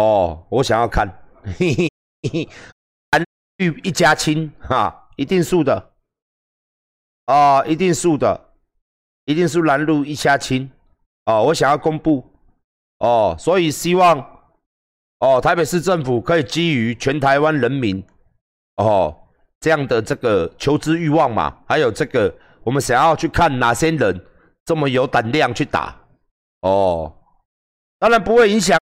哦，我想要看，蓝绿一家亲哈，一定输的，哦，一定输的，一定是蓝绿一家亲，哦，我想要公布，哦，所以希望，哦，台北市政府可以基于全台湾人民，哦，这样的这个求知欲望嘛，还有这个我们想要去看哪些人这么有胆量去打，哦，当然不会影响。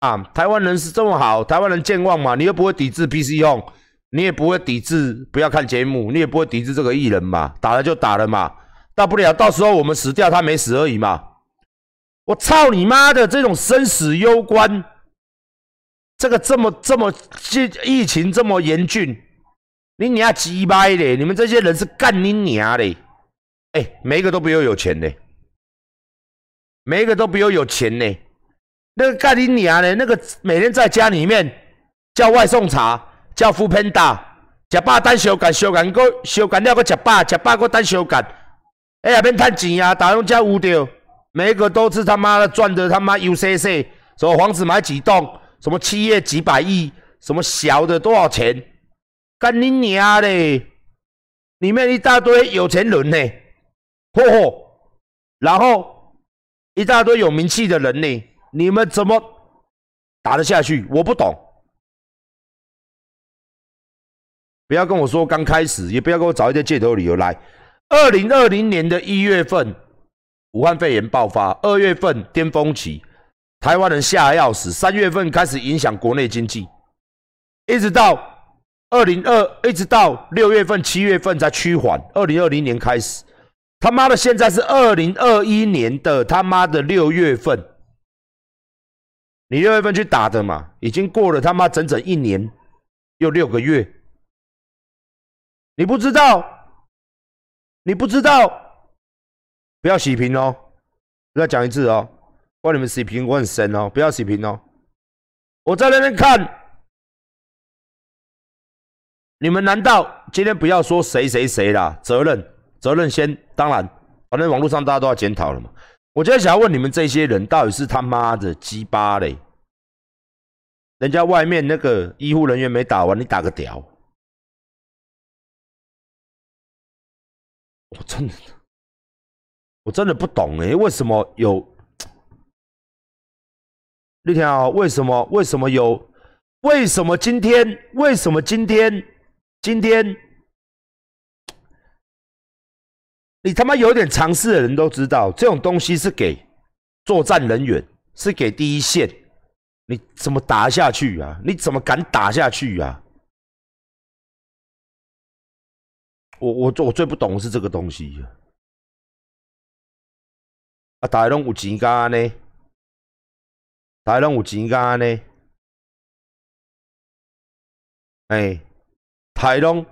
啊，台湾人是这么好，台湾人健忘嘛，你又不会抵制 PC 用，你也不会抵制不要看节目，你也不会抵制这个艺人嘛，打了就打了嘛，大不了到时候我们死掉，他没死而已嘛。我操你妈的，这种生死攸关，这个这么这么疫疫情这么严峻，你娘鸡掰嘞！你们这些人是干你娘嘞！哎，每一个都比我有钱嘞，每一个都比我有钱呢。那个盖林尼亚呢？那个每天在家里面叫外送茶，叫副喷打，食饱等修改，修改个修改了个食饱，食饱个等修改。哎呀，免趁钱啊！打用家无掉，每一个都是他妈的赚的他妈 UCC，什么房子买几栋，什么企业几百亿，什么小的多少钱？干你娘嘞！里面一大堆有钱人呢，嚯嚯，然后一大堆有名气的人呢。你们怎么打得下去？我不懂。不要跟我说刚开始，也不要给我找一些借头理由来。二零二零年的一月份，武汉肺炎爆发；二月份巅峰期，台湾人吓得要死；三月份开始影响国内经济，一直到二零二，一直到六月份、七月份才趋缓。二零二零年开始，他妈的，现在是二零二一年的他妈的六月份。你六月份去打的嘛，已经过了他妈整整一年又六个月，你不知道，你不知道，不要洗屏哦，再讲一次哦，关你们洗屏我很神哦，不要洗屏哦，我在那边看，你们难道今天不要说谁谁谁啦？责任责任先，当然，反正网络上大家都要检讨了嘛。我今天想要问你们这些人，到底是他妈的鸡巴嘞？人家外面那个医护人员没打完，你打个屌！我真的，我真的不懂哎，为什么有？那天啊，为什么？为什么有？为什么今天？为什么今天？今天？你他妈有点常识的人都知道，这种东西是给作战人员，是给第一线。你怎么打下去啊？你怎么敢打下去啊？我我最我最不懂的是这个东西啊！大龙有钱干呢？大龙有钱干呢？哎，大龙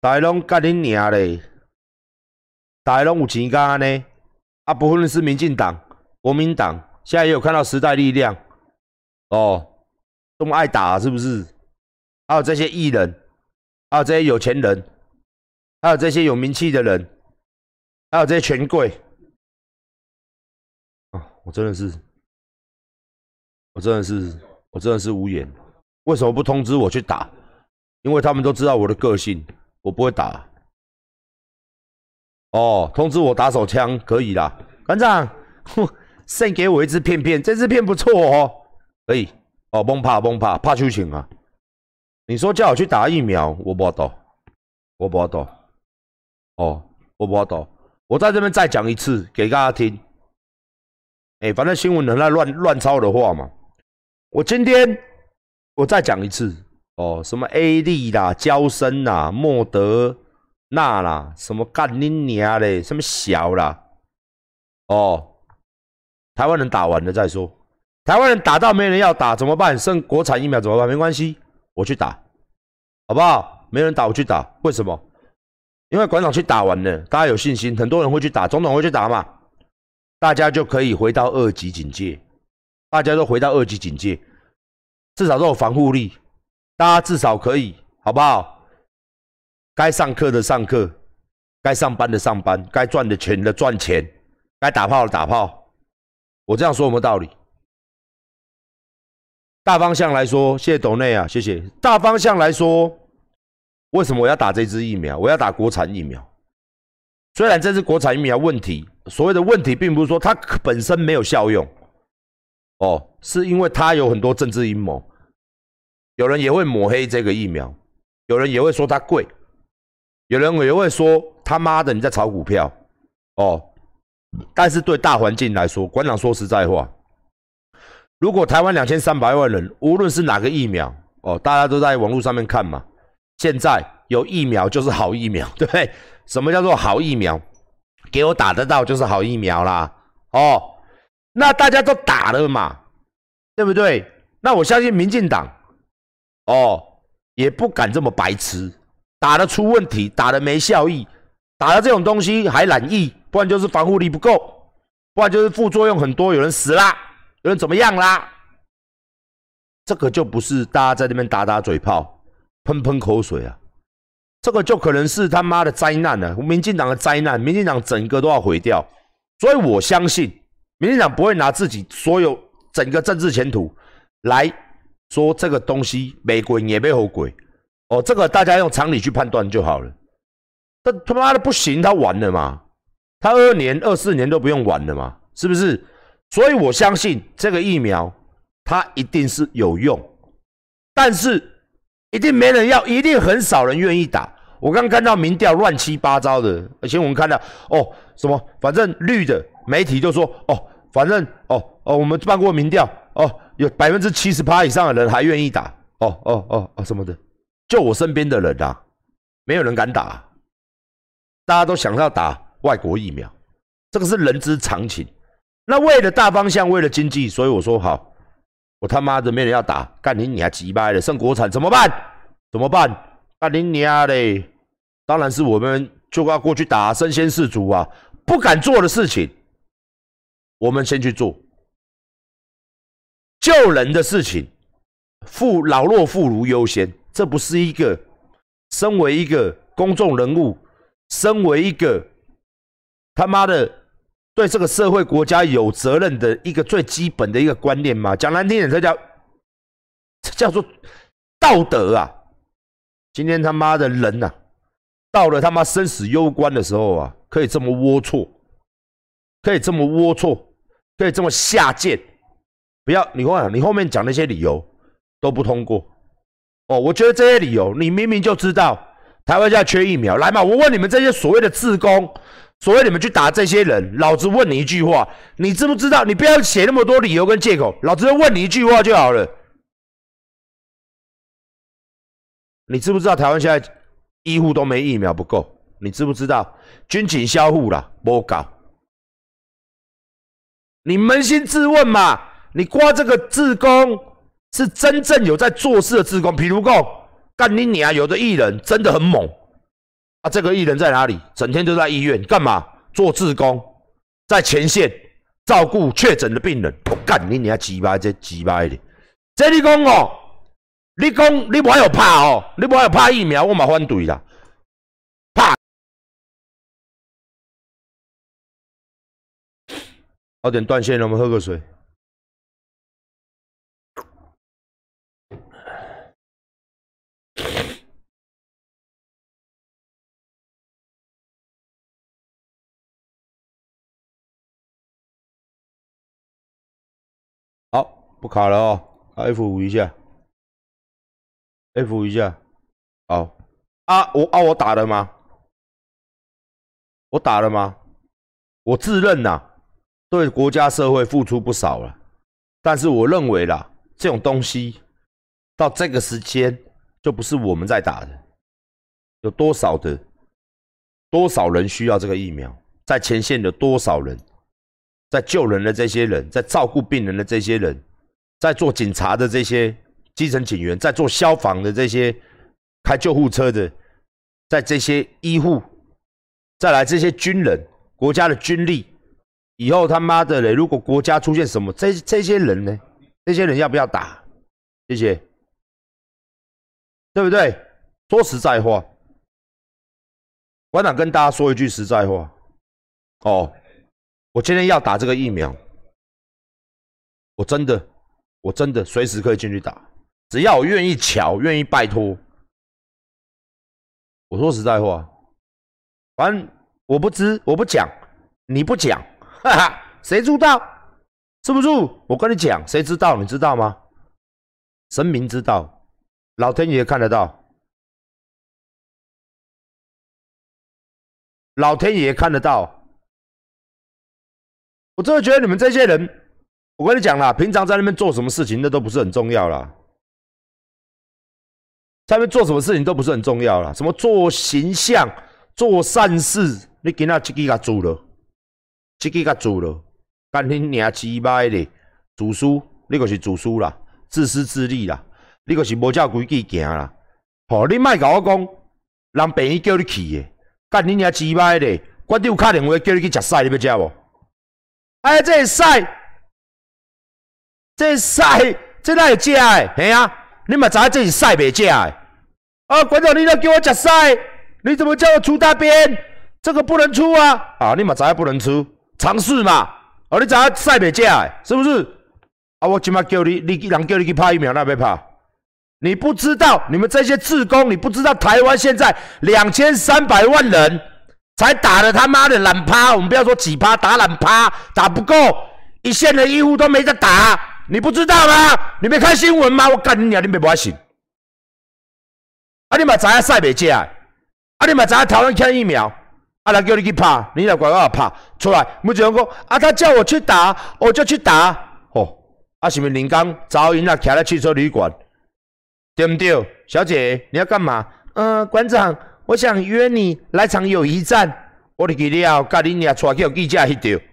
大龙干你娘嘞！大龙有钱干呢？啊，不论是民进党、国民党，现在也有看到时代力量哦，这么爱打是不是？还有这些艺人，还有这些有钱人，还有这些有名气的人，还有这些权贵。啊，我真的是，我真的是，我真的是无言。为什么不通知我去打？因为他们都知道我的个性，我不会打。哦，通知我打手枪可以啦，馆长，送给我一支片片，这支片不错哦，可以。哦，崩怕崩怕怕出情啊！你说叫我去打疫苗，我不懂，我不懂。哦，我不懂。我在这边再讲一次给大家听。哎，反正新闻人在乱乱抄的话嘛。我今天我再讲一次。哦，什么 A 利啦、交生啦、莫德。那啦，什么干你娘嘞？什么小啦？哦，台湾人打完了再说。台湾人打到没人要打怎么办？剩国产疫苗怎么办？没关系，我去打，好不好？没人打我去打，为什么？因为馆长去打完了，大家有信心，很多人会去打，总统会去打嘛，大家就可以回到二级警戒，大家都回到二级警戒，至少都有防护力，大家至少可以，好不好？该上课的上课，该上班的上班，该赚的钱的赚钱，该打炮的打炮。我这样说有没有道理？大方向来说，谢谢董内啊，谢谢。大方向来说，为什么我要打这支疫苗？我要打国产疫苗。虽然这支国产疫苗问题，所谓的问题，并不是说它本身没有效用，哦，是因为它有很多政治阴谋。有人也会抹黑这个疫苗，有人也会说它贵，有人也会说他妈的你在炒股票，哦。但是对大环境来说，馆长说实在话。如果台湾两千三百万人，无论是哪个疫苗哦，大家都在网络上面看嘛。现在有疫苗就是好疫苗，对 不对？什么叫做好疫苗？给我打得到就是好疫苗啦。哦，那大家都打了嘛，对不对？那我相信民进党哦，也不敢这么白痴，打得出问题，打得没效益，打了这种东西还染疫，不然就是防护力不够，不然就是副作用很多，有人死啦。有人怎么样啦？这个就不是大家在那边打打嘴炮、喷喷口水啊，这个就可能是他妈的灾难了，民进党的灾难，民进党整个都要毁掉。所以我相信，民进党不会拿自己所有整个政治前途来说这个东西没鬼也没后鬼哦，这个大家用常理去判断就好了。他他妈的不行，他完了嘛？他二年、二四年都不用玩了嘛？是不是？所以我相信这个疫苗，它一定是有用，但是一定没人要，一定很少人愿意打。我刚看到民调乱七八糟的，而且我们看到哦，什么反正绿的媒体就说哦，反正哦哦，我们办过民调哦，有百分之七十八以上的人还愿意打哦哦哦哦什么的，就我身边的人啊，没有人敢打，大家都想要打外国疫苗，这个是人之常情。那为了大方向，为了经济，所以我说好，我他妈的没人要打，干你娘鸡巴的，剩国产怎么办？怎么办？干你娘嘞！当然是我们就要过去打身先士卒啊！不敢做的事情，我们先去做救人的事情，妇老弱妇孺优先。这不是一个身为一个公众人物，身为一个他妈的。对这个社会国家有责任的一个最基本的一个观念吗，讲难听点，这叫这叫做道德啊！今天他妈的人呐，到了他妈生死攸关的时候啊，可以这么龌龊，可以这么龌龊，可以这么下贱，不要你看你后面讲那些理由都不通过哦，我觉得这些理由，你明明就知道台湾现在缺疫苗，来嘛，我问你们这些所谓的自工。所谓你们去打这些人，老子问你一句话，你知不知道？你不要写那么多理由跟借口，老子就问你一句话就好了。你知不知道台湾现在医护都没疫苗不够？你知不知道军警销户了不搞？你扪心自问嘛，你挂这个自工是真正有在做事的自工，譬如讲干你娘，有的艺人真的很猛。啊，这个艺人在哪里？整天都在医院干嘛？做志工，在前线照顾确诊的病人。我干你，你还鸡巴这鸡巴的？这你讲哦，你讲你不还有怕哦？你不还有怕疫苗？我嘛反对啦。怕。有点断线了，我们喝个水。不卡了哦，F 五一下，F 五一下，好啊，我啊我打了吗？我打了吗？我自认呐，对国家社会付出不少了，但是我认为啦，这种东西到这个时间就不是我们在打的，有多少的多少人需要这个疫苗，在前线的多少人，在救人的这些人，在照顾病人的这些人。在做警察的这些基层警员，在做消防的这些开救护车的，在这些医护，再来这些军人，国家的军力，以后他妈的嘞，如果国家出现什么，这这些人呢？这些人要不要打？谢谢，对不对？说实在话，馆长跟大家说一句实在话，哦，我今天要打这个疫苗，我真的。我真的随时可以进去打，只要我愿意瞧，愿意拜托。我说实在话，反正我不知，我不讲，你不讲，哈哈，谁知道？是不是？我跟你讲，谁知道？你知道吗？神明知道，老天爷看得到。老天爷看得到，我真的觉得你们这些人，我跟你讲啦，平常在那边做什么事情，那都不是很重要啦。在那边做什么事情都不是很重要啦，什么做形象、做善事，你今仔这几个做了，这几个做了，干你娘鸡巴的，自私，你就是自私啦，自私自利啦，你就是无照规矩行啦。吼，你莫甲我讲，人便宜叫你去的。干你娘鸡巴的！馆长打电话叫你去食屎，你要食无？哎，这屎，这屎，这哪会食的？嘿啊，你嘛知这是屎袂食的？啊，馆长，你都叫我食屎，你怎么叫我出大便？这个不能出啊！啊，你嘛知不能出，尝试嘛。哦，你知影屎袂食的？是不是？啊，我今麦叫你，你人叫你去拍疫苗，那要拍？你不知道，你们这些志工，你不知道台湾现在两千三百万人才打了他妈的懒趴，我们不要说几趴，打懒趴打不够，一线的医护都没得打，你不知道吗？你没看新闻吗？我干你娘，你没不信？啊，你嘛知影晒袂食，啊，你嘛知影台湾抢疫苗，啊，人叫你去拍，你来乖乖拍出来，目前讲啊，他叫我去打，我就去打，哦，啊，是不是临港早因啊，徛在汽车旅馆？对不对，小姐，你要干嘛？嗯，馆长，我想约你来场友谊战。我哋记了，甲你俩带去记者翕照。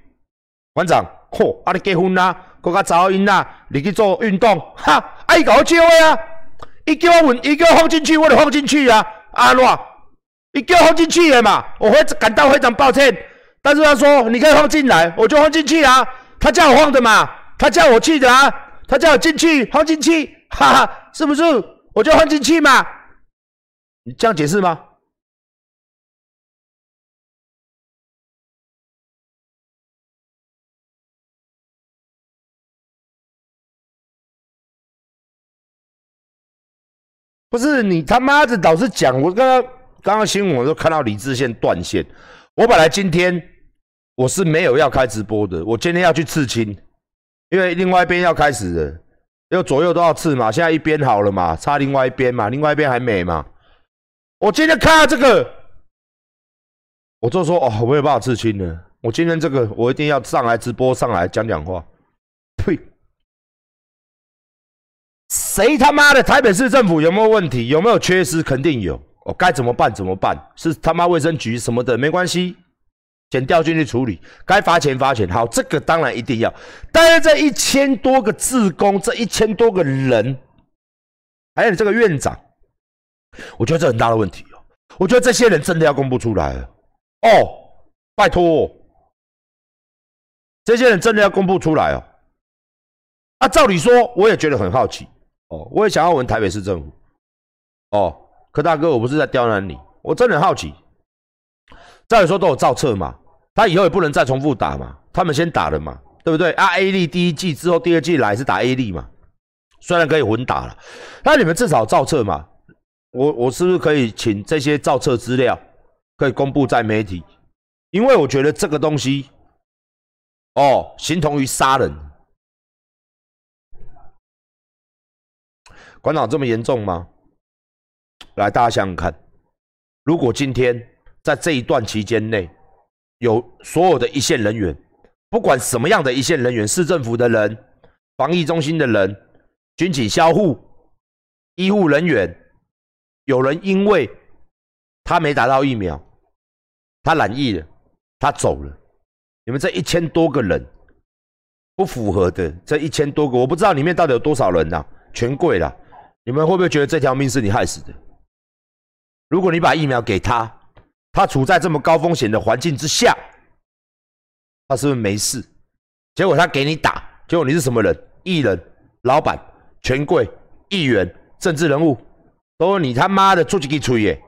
馆长，嚯，啊你结婚啦，搁较早因啦，你去做运动，哈，啊伊甲我招的啊，伊叫我问，伊叫我放进去，我就放进去啊，啊喏，伊叫我放进去的嘛，我会感到非常抱歉，但是他说你可以放进来，我就放进去啊，他叫我放的嘛，他叫我去的啊，他叫我进去放进去，哈哈，是不是？我就放进去嘛，你这样解释吗？不是你他妈的老是讲，我刚刚刚刚新闻我都看到李志宪断线，我本来今天我是没有要开直播的，我今天要去刺青，因为另外一边要开始了。就左右都要刺嘛，现在一边好了嘛，差另外一边嘛，另外一边还美嘛。我今天看到这个，我就说哦，我没有办法刺青了。我今天这个，我一定要上来直播，上来讲讲话。呸！谁他妈的台北市政府有没有问题？有没有缺失？肯定有。我该怎么办？怎么办？是他妈卫生局什么的？没关系。减调进去处理，该罚钱罚钱。好，这个当然一定要。但是这一千多个自工，这一千多个人，还有你这个院长，我觉得这很大的问题哦。我觉得这些人真的要公布出来哦，拜托，这些人真的要公布出来哦。啊，照理说，我也觉得很好奇哦，我也想要问台北市政府哦，柯大哥，我不是在刁难你，我真的很好奇。照理说都有造册嘛。他以后也不能再重复打嘛，他们先打了嘛，对不对？啊，A 力第一季之后，第二季来是打 A 力嘛，虽然可以混打了，那你们至少造册嘛，我我是不是可以请这些造册资料可以公布在媒体？因为我觉得这个东西，哦，形同于杀人。馆长这么严重吗？来，大家想想看，如果今天在这一段期间内，有所有的一线人员，不管什么样的一线人员，市政府的人、防疫中心的人、军警、消护、医护人员，有人因为他没打到疫苗，他染疫了，他走了。你们这一千多个人不符合的，这一千多个，我不知道里面到底有多少人呐，全跪了。你们会不会觉得这条命是你害死的？如果你把疫苗给他？他处在这么高风险的环境之下，他是不是没事？结果他给你打，结果你是什么人？艺人、老板、权贵、议员、政治人物，都你他妈的出去给吹耶！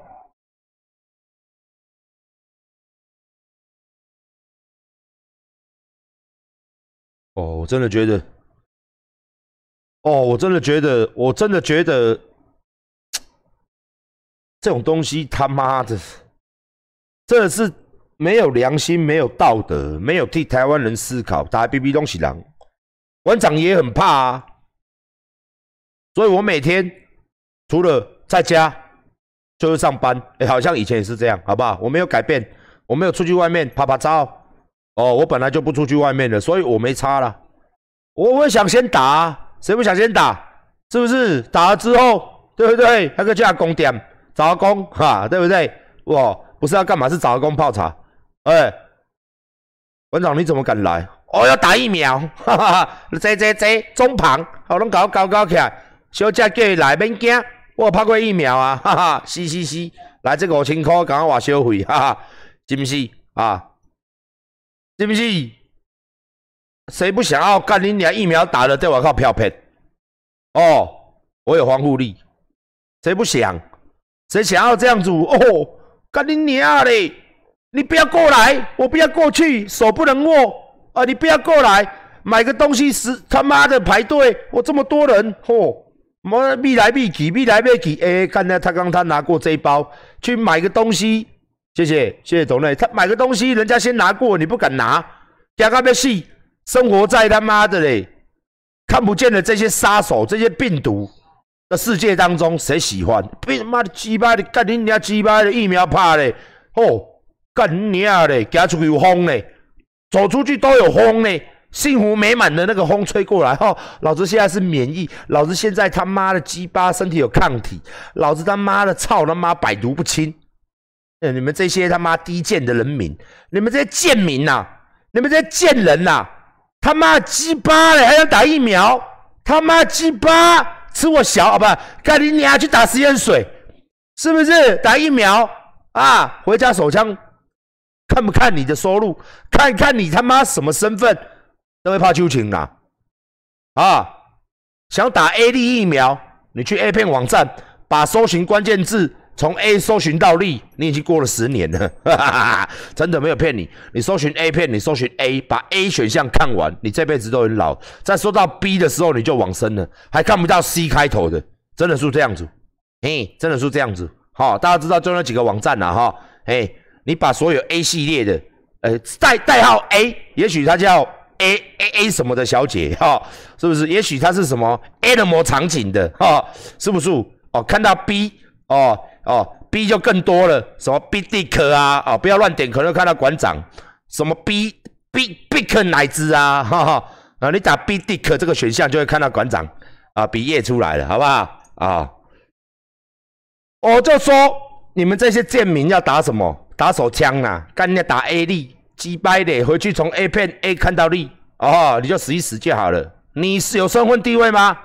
哦，我真的觉得，哦，我真的觉得，我真的觉得这种东西他妈的，真的是没有良心、没有道德、没有替台湾人思考。打 B B 东西狼，馆长也很怕啊，所以我每天除了在家就是上班，哎，好像以前也是这样，好不好？我没有改变，我没有出去外面拍拍照。哦，我本来就不出去外面的，所以我没差了。我会想先打，谁不想先打？是不是？打了之后，对不对？那个叫工点，找个工，哈，对不对？哇，不是要干嘛？是找个工泡茶。哎，馆长你怎么敢来？哦，要打疫苗，哈哈哈！这这这中旁，好拢搞搞搞起来。小姐叫伊来，免惊，我拍过疫苗啊，哈哈！是是是，来这个五千块，刚刚话消费，哈哈，是不是啊？是不是？谁不想要干你俩疫苗打了，在我靠票骗？哦，我有防护力，谁不想？谁想要这样子？哦，干你娘嘞！你不要过来，我不要过去，手不能握啊！你不要过来，买个东西是他妈的排队，我这么多人，嚯！么密来密去，密来密去，哎，刚才他刚他拿过这一包去买个东西。谢谢谢谢董内，他买个东西，人家先拿过，你不敢拿，加个咩戏？生活在他妈的嘞，看不见的这些杀手、这些病毒的世界当中，谁喜欢？被他妈的鸡巴的干你娘鸡巴的疫苗怕嘞！哦，干你娘嘞！走出去有风嘞，走出去都有风嘞，幸福美满的那个风吹过来，哈！老子现在是免疫，老子现在他妈的鸡巴身体有抗体，老子他妈的操他妈百毒不侵。你们这些他妈低贱的人民，你们这些贱民呐，你们这些贱人呐，他妈鸡巴嘞，还想打疫苗？他妈鸡巴，吃我小啊不？赶紧你还去打实验水，是不是？打疫苗啊？回家手枪，看不看你的收入？看看你他妈什么身份？都会怕秋情呐？啊？想打 A D 疫苗？你去 A 片网站，把搜寻关键字。从 A 搜寻到利，你已经过了十年了，哈哈哈真的没有骗你。你搜寻 A 片，你搜寻 A，把 A 选项看完，你这辈子都很老。在说到 B 的时候，你就往生了，还看不到 C 开头的，真的是这样子。嘿，真的是这样子。好，大家知道就那几个网站了哈。嘿，你把所有 A 系列的，呃，代代号 A，也许它叫 A A A 什么的小姐哈，是不是？也许它是什么 Animal 场景的哈，是不是？哦，看到 B 哦。哦，B 就更多了，什么 B Dick 啊，哦，不要乱点，可能看到馆长，什么 B B Big 奶子啊，哈哈，啊，你打 B Dick 这个选项就会看到馆长啊，比页出来了，好不好？啊，我就说你们这些贱民要打什么？打手枪啊，干你打 A 力，击败的，回去从 A 片 A 看到力，哦，你就死一死就好了。你是有身份地位吗？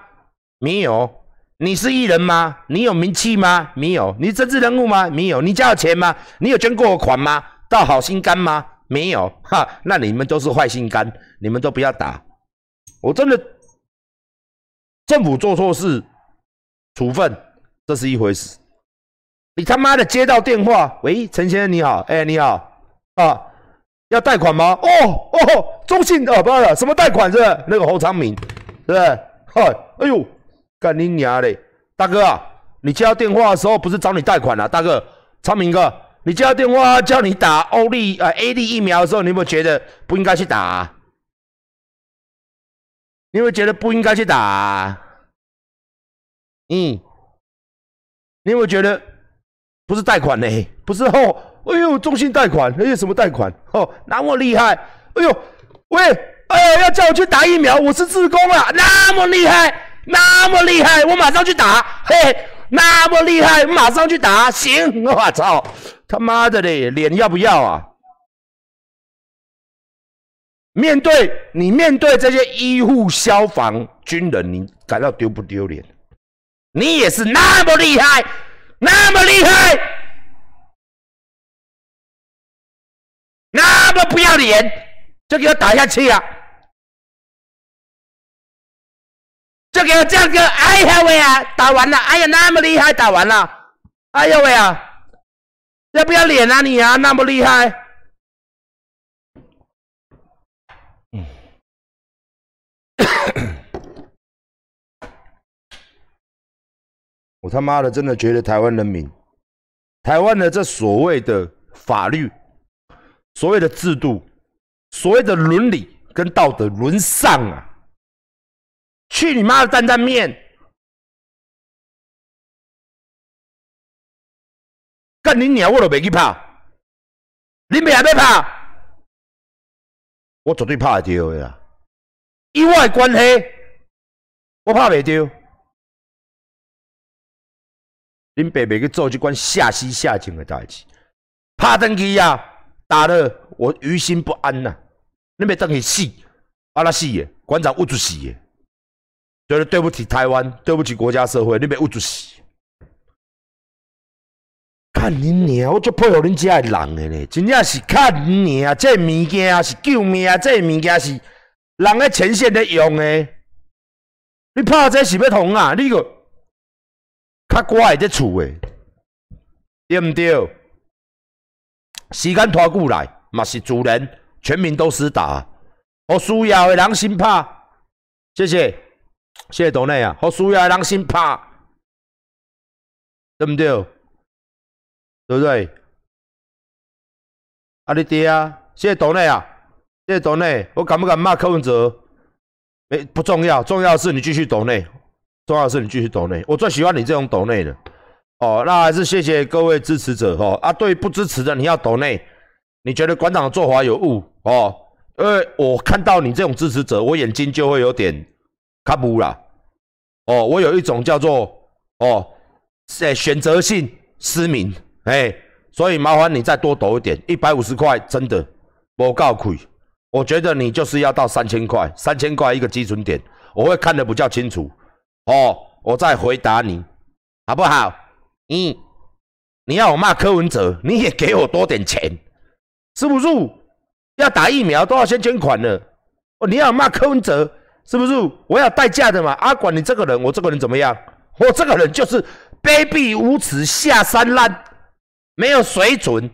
没有。你是艺人吗？你有名气吗？没有。你政治人物吗？没有。你家有钱吗？你有捐过款吗？到好心肝吗？没有。哈，那你们都是坏心肝，你们都不要打。我真的，政府做错事，处分，这是一回事。你他妈的接到电话，喂，陈先生你好，哎你好，啊，要贷款吗？哦哦，中信哦，不是什么贷款是那个侯昌明，对不对？嗨，哎呦。干你娘嘞！大哥，你接到电话的时候不是找你贷款啊？大哥，昌明哥，你接到电话叫你打欧利啊 A D 疫苗的时候，你有没有觉得不应该去打？啊你有没有觉得不应该去打？啊嗯，你有没有觉得不是贷款呢？不是哦，哎呦，中信贷款，哎呦，什么贷款？哦，那么厉害！哎呦，喂，哎呦，要叫我去打疫苗，我是自工啊，那么厉害！那么厉害，我马上去打！嘿，那么厉害，马上去打！行，我操，他妈的嘞，脸要不要啊？面对你，面对这些医护、消防、军人，你感到丢不丢脸？你也是那么厉害，那么厉害，那么不要脸，就给我打下去啊！就给我这个，哎呀喂啊，打完了，哎呀那么厉害，打完了，哎呀喂啊，要不要脸啊你啊，那么厉害，我他妈的真的觉得台湾人民，台湾的这所谓的法律、所谓的制度、所谓的伦理跟道德沦丧啊！去你妈的担担面！干你娘！我都袂去拍，你袂还要拍？我绝对拍得着的啦！以我的关系，我拍袂着。恁爸袂去做这款下西下井的代志，拍登去呀，打了我于心不安呐！恁爸登去死，阿拉死的，馆长捂住死的，觉得对不起台湾，对不起国家社会，恁要捂住死。看你娘，我足配合恁遮的人的呢，真正是看你娘，这物件是救命，这物件是人喺前线在用的。你拍这是要同啊？你个较乖在厝诶，对毋对？时间拖久来，嘛是自然，全民都厮打。好需要的人先拍，谢谢，谢谢董内啊。好需要人心拍，对毋对？对不对？啊，你爹啊，谢谢董内啊，谢谢董内。我敢不敢骂柯文哲？没不重要，重要的是你继续董内，重要的是你继续董内。我最喜欢你这种董内的。哦，那还是谢谢各位支持者哈。啊，对不支持的你要董内，你觉得馆长的做法有误哦？因为我看到你这种支持者，我眼睛就会有点卡布啦。哦，我有一种叫做哦，是选择性失明。哎，所以麻烦你再多抖一点，一百五十块真的不够亏。我觉得你就是要到三千块，三千块一个基准点，我会看得比较清楚。哦，我再回答你，好不好？嗯，你要我骂柯文哲，你也给我多点钱，是不是？要打疫苗都要先捐款的。哦，你要骂柯文哲，是不是？我要代驾的嘛。阿管你这个人，我这个人怎么样？我这个人就是卑鄙无耻，下三滥。没有水准，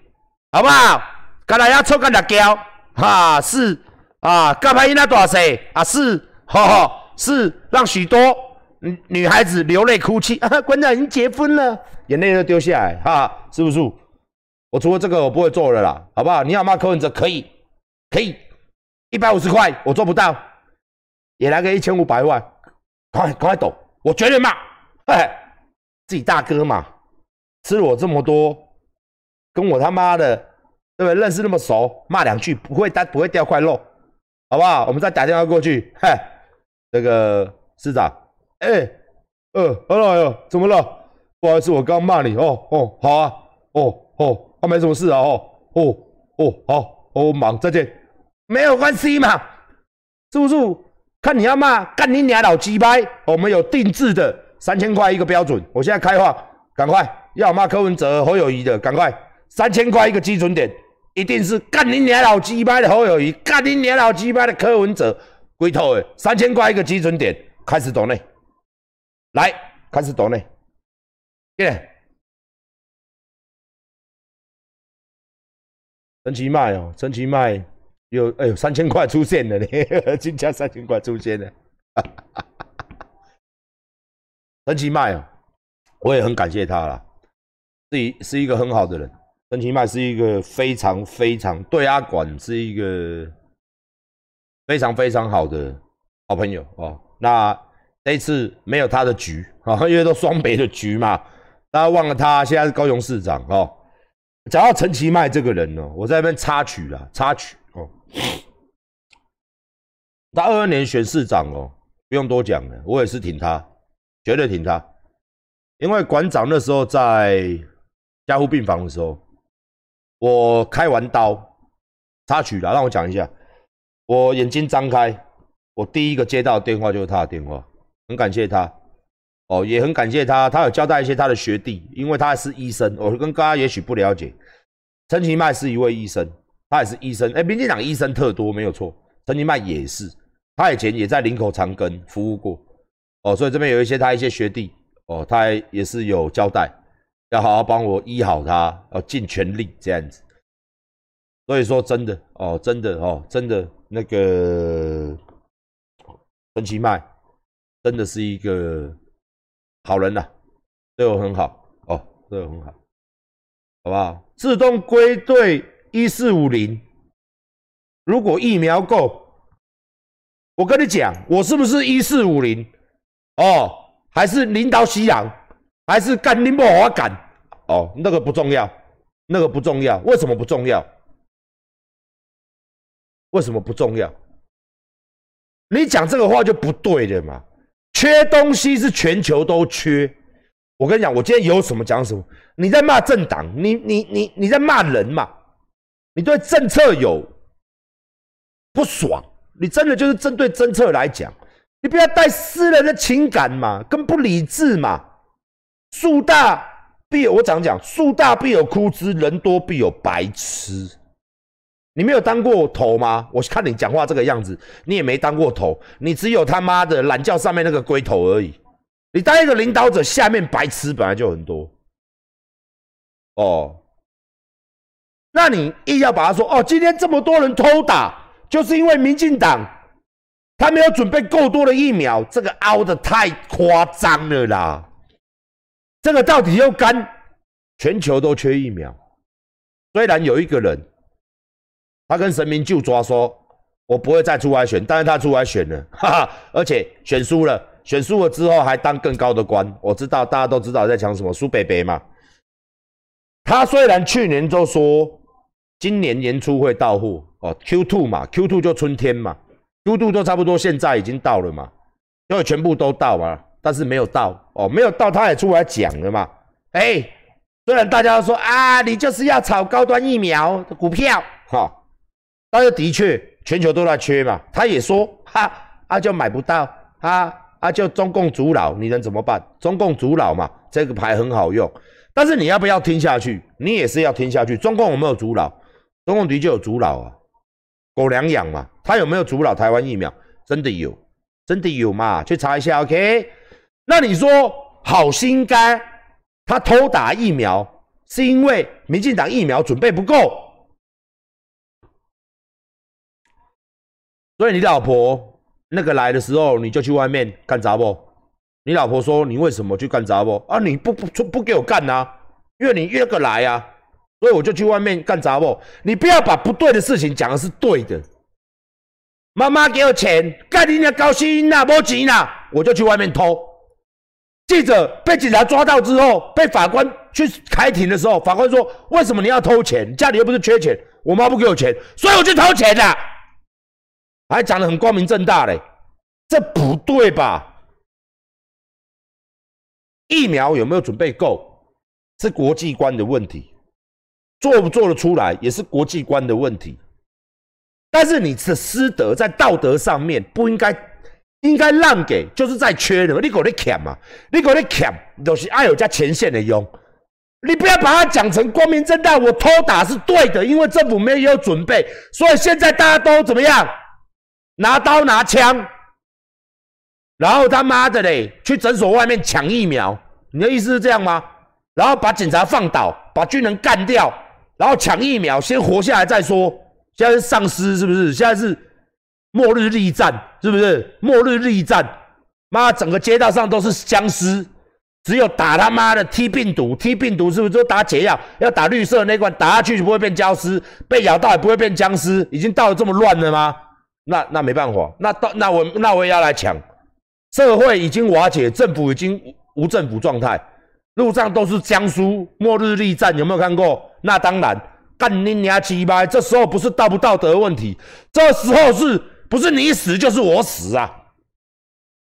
好不好？刚才要抽个辣椒，哈是啊，刚才那多少啊是，哈哈是让许多女女孩子流泪哭泣啊！馆长已经结婚了，眼泪都丢下来，哈，是不是？我除了这个我不会做了啦，好不好？你要骂柯文哲可以，可以，一百五十块我做不到，也来个一千五百万，快快抖，我绝对骂，嘿，自己大哥嘛，吃了我这么多。跟我他妈的，对不对？认识那么熟，骂两句不会单不会掉块肉，好不好？我们再打电话过去。嘿，那个市长，哎，呃，好了哟，怎么了？不好意思，我刚骂你。哦哦，好啊。哦哦，他没什么事啊。哦哦哦，好，我忙，再见。没有关系嘛，是不是？看你要骂，干你娘老鸡掰。我们有定制的三千块一个标准。我现在开放，赶快要骂柯文哲、侯友谊的，赶快。三千块一个基准点，一定是干你娘老鸡巴的侯友谊，干你娘老鸡巴的柯文哲，龟头诶！三千块一个基准点，开始抖内，来开始抖内，耶！陈其迈哦，陈其迈有哎呦三千块出现了呢，金价三千块出现了，陈其迈哦，我也很感谢他了，是一是一个很好的人。陈其迈是一个非常非常对阿管是一个非常非常好的好朋友哦。那这一次没有他的局啊，因为都双北的局嘛，大家忘了他现在是高雄市长哦。讲到陈其迈这个人呢，我在那边插曲了，插曲哦。他二二年选市长哦，不用多讲了，我也是挺他，绝对挺他，因为馆长那时候在加护病房的时候。我开完刀，插曲了，让我讲一下。我眼睛张开，我第一个接到的电话就是他的电话，很感谢他。哦，也很感谢他，他有交代一些他的学弟，因为他是医生。我跟大家也许不了解，陈其迈是一位医生，他也是医生。哎，民进党医生特多，没有错。陈其迈也是，他以前也在林口长庚服务过。哦，所以这边有一些他一些学弟，哦，他也是有交代。要好好帮我医好他，要尽全力这样子。所以说真的哦，真的哦，真的那个陈其迈真的是一个好人呐，对我很好哦，对我很好，好不好？自动归队一四五零，如果疫苗够，我跟你讲，我是不是一四五零？哦，还是领导西洋，还是干林莫华干？哦，那个不重要，那个不重要，为什么不重要？为什么不重要？你讲这个话就不对了嘛！缺东西是全球都缺。我跟你讲，我今天有什么讲什么。你在骂政党，你你你你在骂人嘛？你对政策有不爽，你真的就是针对政策来讲，你不要带私人的情感嘛，更不理智嘛。树大必有我讲讲，树大必有枯枝，人多必有白痴。你没有当过头吗？我看你讲话这个样子，你也没当过头，你只有他妈的懒觉上面那个龟头而已。你当一个领导者，下面白痴本来就很多。哦，那你硬要把他说哦，今天这么多人偷打，就是因为民进党他没有准备够多的疫苗，这个凹的太夸张了啦。这个到底又干？全球都缺疫苗，虽然有一个人。他跟神明就抓说：“我不会再出来选，但是他出来选了，哈哈，而且选输了，选输了之后还当更高的官。我知道大家都知道在讲什么，苏北北嘛。他虽然去年就说今年年初会到货哦，Q two 嘛，Q two 就春天嘛，Q two 都差不多现在已经到了嘛，因为全部都到嘛，但是没有到哦，没有到他也出来讲了嘛。哎，虽然大家都说啊，你就是要炒高端疫苗的股票，哈。”但是的确，全球都在缺嘛。他也说，哈，啊就买不到，哈，啊就中共阻扰，你能怎么办？中共阻扰嘛，这个牌很好用。但是你要不要听下去？你也是要听下去。中共有没有阻扰？中共的确有阻扰啊，狗粮养嘛。他有没有阻扰台湾疫苗？真的有，真的有嘛？去查一下，OK？那你说好心肝，他偷打疫苗，是因为民进党疫苗准备不够？所以你老婆那个来的时候，你就去外面干杂不？你老婆说你为什么去干杂不？啊，你不不不不给我干呐？因为你约个来啊，所以我就去外面干杂不？你不要把不对的事情讲的是对的。妈妈给我钱，干你娘高兴呐，没钱呐，我就去外面偷。记者被警察抓到之后，被法官去开庭的时候，法官说为什么你要偷钱？家里又不是缺钱，我妈不给我钱，所以我去偷钱啦。还讲得很光明正大嘞，这不对吧？疫苗有没有准备够，是国际观的问题；做不做得出来，也是国际观的问题。但是你的师德在道德上面不应该，应该让给就是在缺的。你搞的欠嘛？你搞的欠，都是爱有加前线的用。你不要把它讲成光明正大，我偷打是对的，因为政府没有准备，所以现在大家都怎么样？拿刀拿枪，然后他妈的嘞，去诊所外面抢疫苗，你的意思是这样吗？然后把警察放倒，把军人干掉，然后抢疫苗，先活下来再说。现在是丧尸是不是？现在是末日力战是不是？末日力战，妈，整个街道上都是僵尸，只有打他妈的 T 病毒，T 病毒是不是就打解药？要打绿色那罐，打下去就不会变僵尸，被咬到也不会变僵尸。已经到了这么乱了吗？那那没办法，那到那我那我也要来抢，社会已经瓦解，政府已经无政府状态，路上都是江苏末日力战，有没有看过？那当然，干你娘鸡巴！这时候不是道不道德问题，这时候是不是你死就是我死啊？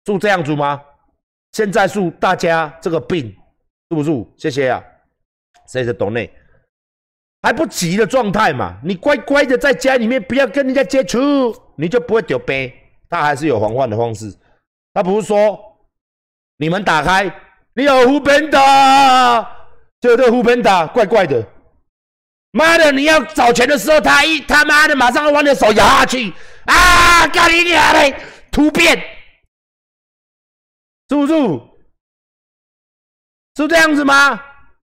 是这样子吗？现在是大家这个病，是不是？谢谢啊，谢谢董内。还不急的状态嘛，你乖乖的在家里面，不要跟人家接触，你就不会丢杯。他还是有防范的方式，他不是说你们打开，你有胡喷打，就这胡喷打，怪怪的。妈的，你要找钱的时候，他一他妈的马上要往你的手咬下去啊！干你娘嘞，突变，是不是？是这样子吗？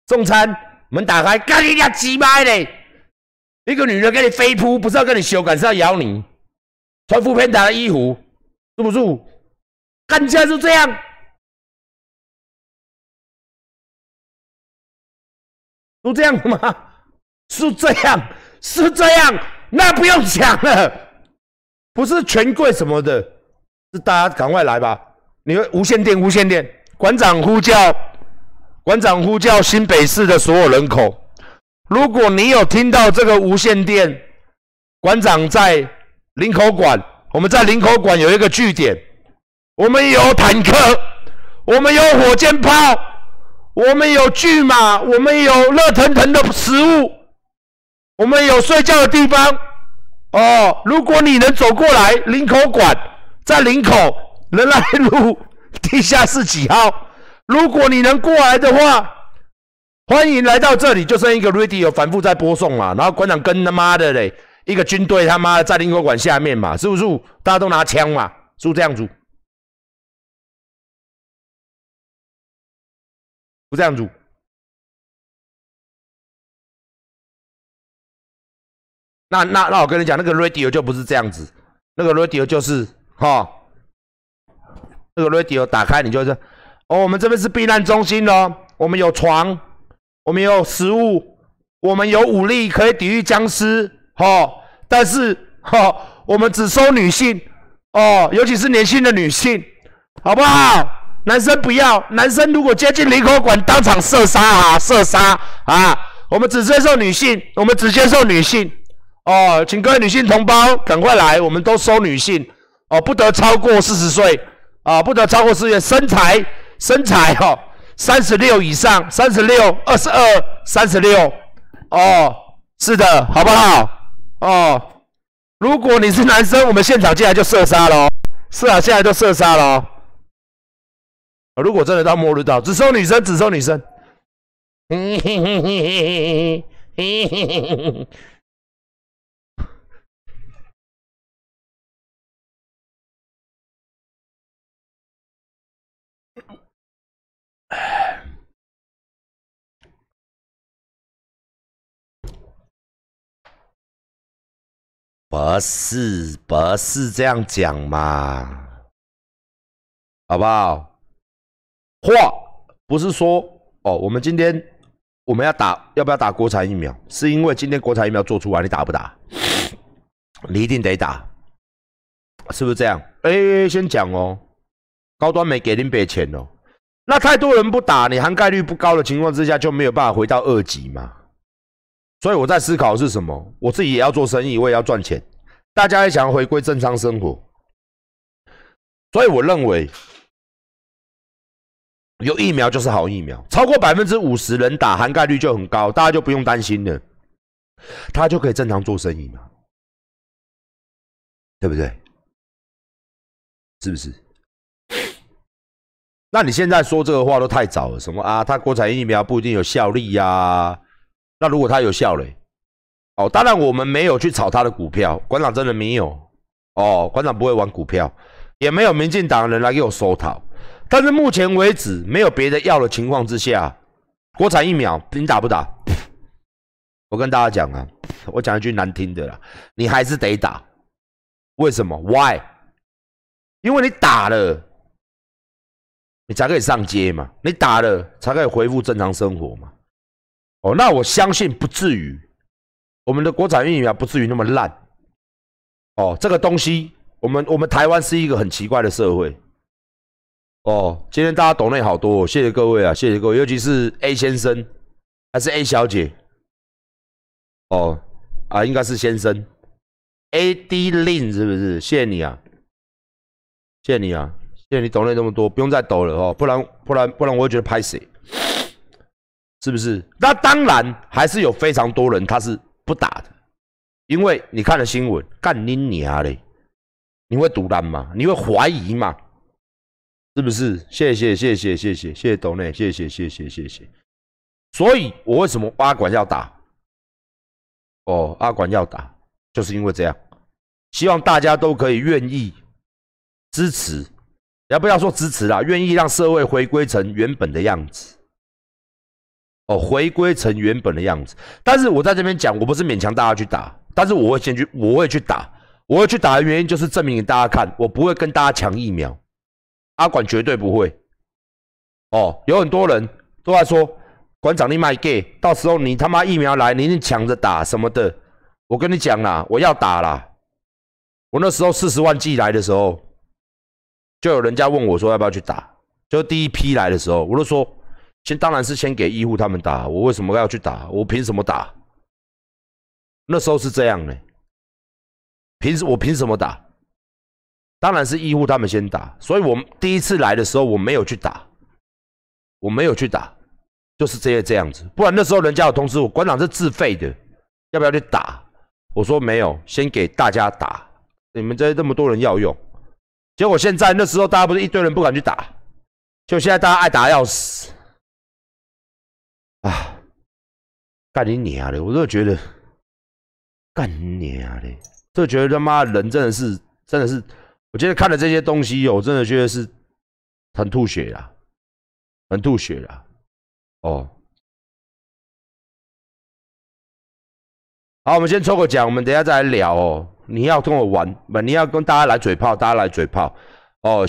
送餐。门打开，干你娘鸡巴嘞！一个女人跟你飞扑，不是要跟你修改，是要咬你。穿副片打的衣服，是不是？干起来就这样。都这样吗？是这样，是这样，那不用讲了，不是权贵什么的，是大家赶快来吧！你们无线电，无线电，馆长呼叫，馆长呼叫新北市的所有人口。如果你有听到这个无线电，馆长在林口馆，我们在林口馆有一个据点，我们有坦克，我们有火箭炮，我们有巨马，我们有热腾腾的食物，我们有睡觉的地方。哦，如果你能走过来，林口馆在林口仁爱路地下室几号？如果你能过来的话。欢迎来到这里，就剩一个 radio 反复在播送嘛，然后馆长跟他妈的嘞，一个军队他妈的在领口馆下面嘛，是不是？大家都拿枪嘛，是不是这样子？不这样子？那那那我跟你讲，那个 radio 就不是这样子，那个 radio 就是哈，那个 radio 打开你就是，哦，我们这边是避难中心哦，我们有床。我们有食物，我们有武力可以抵御僵尸，哈！但是哈，我们只收女性，哦，尤其是年轻的女性，好不好？男生不要，男生如果接近领口馆，当场射杀啊，射杀啊！我们只接受女性，我们只接受女性，哦，请各位女性同胞赶快来，我们都收女性，哦，不得超过四十岁，啊，不得超过四十岁，身材，身材，哈。三十六以上，三十六、二十二、三十六，哦，是的，好不好？哦，如果你是男生，我们现场进来就射杀喽。是啊，现在就射杀喽。如果真的到末日到，只收女生，只收女生。不是，不是这样讲嘛，好不好？话不是说哦，我们今天我们要打，要不要打国产疫苗？是因为今天国产疫苗做出来，你打不打？你一定得打，是不是这样？哎，先讲哦，高端没给林北钱哦。那太多人不打，你含盖率不高的情况之下，就没有办法回到二级嘛。所以我在思考是什么？我自己也要做生意，我也要赚钱，大家也想要回归正常生活。所以我认为有疫苗就是好疫苗，超过百分之五十人打，含盖率就很高，大家就不用担心了，他就可以正常做生意嘛，对不对？是不是？那你现在说这个话都太早了，什么啊？他国产疫苗不一定有效力呀？那如果他有效嘞？哦，当然我们没有去炒他的股票，馆长真的没有。哦，馆长不会玩股票，也没有民进党人来给我收讨。但是目前为止没有别的药的情况之下，国产疫苗你打不打？我跟大家讲啊，我讲一句难听的啦，你还是得打。为什么？Why？因为你打了。你才可以上街嘛？你打了才可以恢复正常生活嘛？哦，那我相信不至于，我们的国产疫苗不至于那么烂。哦，这个东西，我们我们台湾是一个很奇怪的社会。哦，今天大家懂内好多，谢谢各位啊，谢谢各位，尤其是 A 先生还是 A 小姐？哦，啊，应该是先生，A D Lin 是不是？谢谢你啊，谢谢你啊。谢谢你懂了那么多，不用再抖了哦，不然不然不然我会觉得拍谁，是不是？那当然还是有非常多人他是不打的，因为你看了新闻，干你娘嘞！你会独担吗？你会怀疑吗？是不是？谢谢谢谢谢谢谢谢抖内，谢谢谢谢谢谢。所以我为什么阿管要打？哦，阿管要打，就是因为这样，希望大家都可以愿意支持。也不要说支持啦？愿意让社会回归成原本的样子，哦，回归成原本的样子。但是我在这边讲，我不是勉强大家去打，但是我会先去，我会去打，我会去打的原因就是证明给大家看，我不会跟大家抢疫苗，阿管绝对不会。哦，有很多人都在说，馆长你卖 gay，，到时候你他妈疫苗来，你一定抢着打什么的。我跟你讲啦，我要打啦。我那时候四十万剂来的时候，就有人家问我说要不要去打，就第一批来的时候，我都说先当然是先给医护他们打，我为什么要去打？我凭什么打？那时候是这样的，凭我凭什么打？当然是医护他们先打，所以我第一次来的时候我没有去打，我没有去打。就是这些这样子，不然那时候人家有通知我，馆长是自费的，要不要去打？我说没有，先给大家打。你们这这么多人要用，结果现在那时候大家不是一堆人不敢去打，就现在大家爱打要死啊！干你娘的！我都觉得干你娘的！就觉得他妈人真的是真的是，我今天看了这些东西，我真的觉得是很吐血啊，很吐血啊！哦，好，我们先抽个奖，我们等下再来聊哦。你要跟我玩，不，你要跟大家来嘴炮，大家来嘴炮哦。